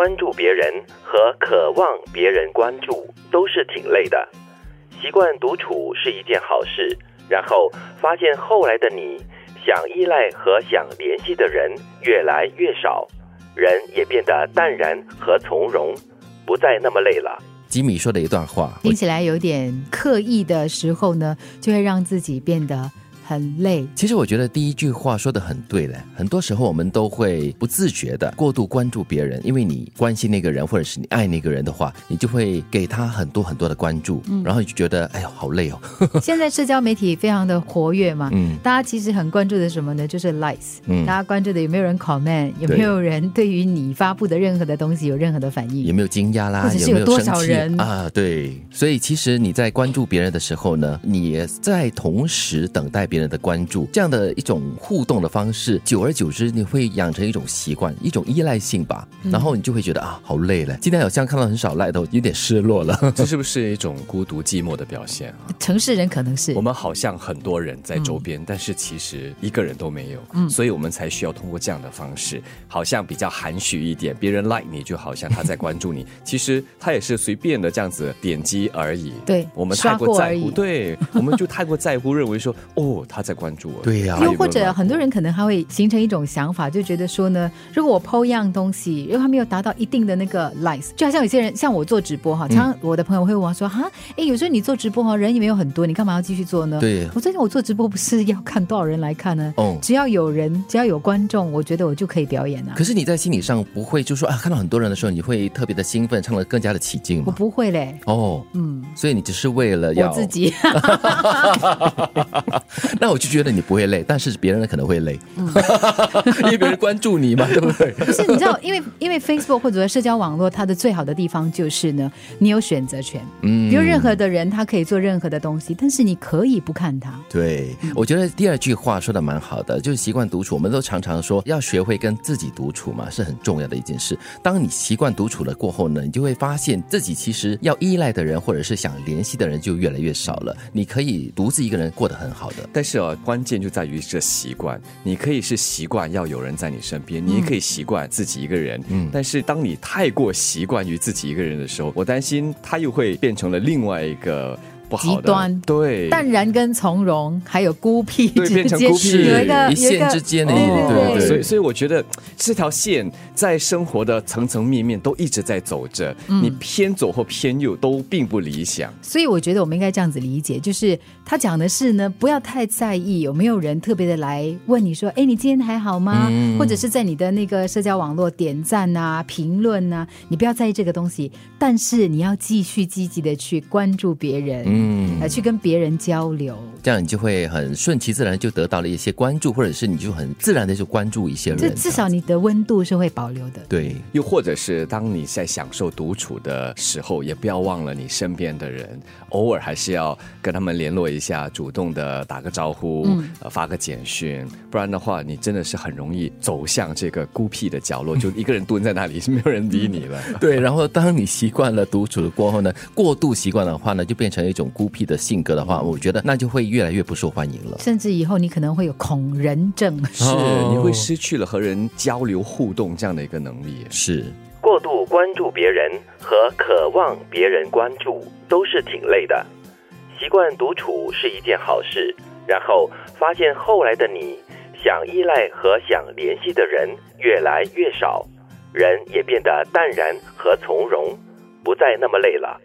关注别人和渴望别人关注都是挺累的。习惯独处是一件好事，然后发现后来的你想依赖和想联系的人越来越少，人也变得淡然和从容，不再那么累了。吉米说的一段话，听起来有点刻意的时候呢，就会让自己变得。很累。其实我觉得第一句话说的很对嘞，很多时候我们都会不自觉的过度关注别人，因为你关心那个人或者是你爱那个人的话，你就会给他很多很多的关注，然后你就觉得哎呦好累哦。现在社交媒体非常的活跃嘛，嗯，大家其实很关注的什么呢？就是 likes，嗯，大家关注的有没有人 comment，有没有人对于你发布的任何的东西有任何的反应，有没有惊讶啦，或者是有多少人啊？对，所以其实你在关注别人的时候呢，你也在同时等待别人。人的关注，这样的一种互动的方式，久而久之，你会养成一种习惯，一种依赖性吧。然后你就会觉得啊，好累了。今天好像看到很少赖的，有点失落了。这是不是一种孤独寂寞的表现啊？城市人可能是我们好像很多人在周边，但是其实一个人都没有。嗯，所以我们才需要通过这样的方式，好像比较含蓄一点。别人 like 你，就好像他在关注你。其实他也是随便的这样子点击而已。对，我们太过在乎，对，我们就太过在乎，认为说哦。他在关注我，对呀。又或者很多人可能他会形成一种想法，就觉得说呢，如果我抛一样东西，如果他没有达到一定的那个 likes，就好像有些人像我做直播哈，常我的朋友会问我说哈，哎，有时候你做直播哈，人也没有很多，你干嘛要继续做呢？对，我最近我做直播不是要看多少人来看呢？哦，只要有人，只要有观众，我觉得我就可以表演了。可是你在心理上不会就说啊，看到很多人的时候，你会特别的兴奋，唱的更加的起劲吗？我不会嘞。哦，嗯，所以你只是为了要自己。那我就觉得你不会累，但是别人可能会累，因为别人关注你嘛，对不对？不是，你知道，因为因为 Facebook 或者社交网络，它的最好的地方就是呢，你有选择权。嗯，比如任何的人，他可以做任何的东西，但是你可以不看他。对，我觉得第二句话说的蛮好的，就是习惯独处。我们都常常说要学会跟自己独处嘛，是很重要的一件事。当你习惯独处了过后呢，你就会发现自己其实要依赖的人或者是想联系的人就越来越少了。你可以独自一个人过得很好的，但是。是哦，关键就在于这习惯。你可以是习惯要有人在你身边，你也可以习惯自己一个人。嗯，但是当你太过习惯于自己一个人的时候，我担心他又会变成了另外一个。极端。对。淡然跟从容，还有孤僻对变成孤僻。有一个一线之间的，对对。所以所以我觉得这条线在生活的层层面面都一直在走着，你偏左或偏右都并不理想。所以我觉得我们应该这样子理解，就是他讲的是呢，不要太在意有没有人特别的来问你说，哎，你今天还好吗？或者是在你的那个社交网络点赞啊、评论啊，你不要在意这个东西，但是你要继续积极的去关注别人。嗯，来去跟别人交流，这样你就会很顺其自然就得到了一些关注，或者是你就很自然的就关注一些人。这至少你的温度是会保留的。对，又或者是当你在享受独处的时候，也不要忘了你身边的人，偶尔还是要跟他们联络一下，主动的打个招呼，呃，发个简讯，不然的话，你真的是很容易走向这个孤僻的角落，就一个人蹲在那里，是没有人理你了。对，然后当你习惯了独处过后呢，过度习惯的话呢，就变成一种。孤僻的性格的话，我觉得那就会越来越不受欢迎了。甚至以后你可能会有恐人症，是你会失去了和人交流互动这样的一个能力。是过度关注别人和渴望别人关注都是挺累的。习惯独处是一件好事，然后发现后来的你想依赖和想联系的人越来越少，人也变得淡然和从容，不再那么累了。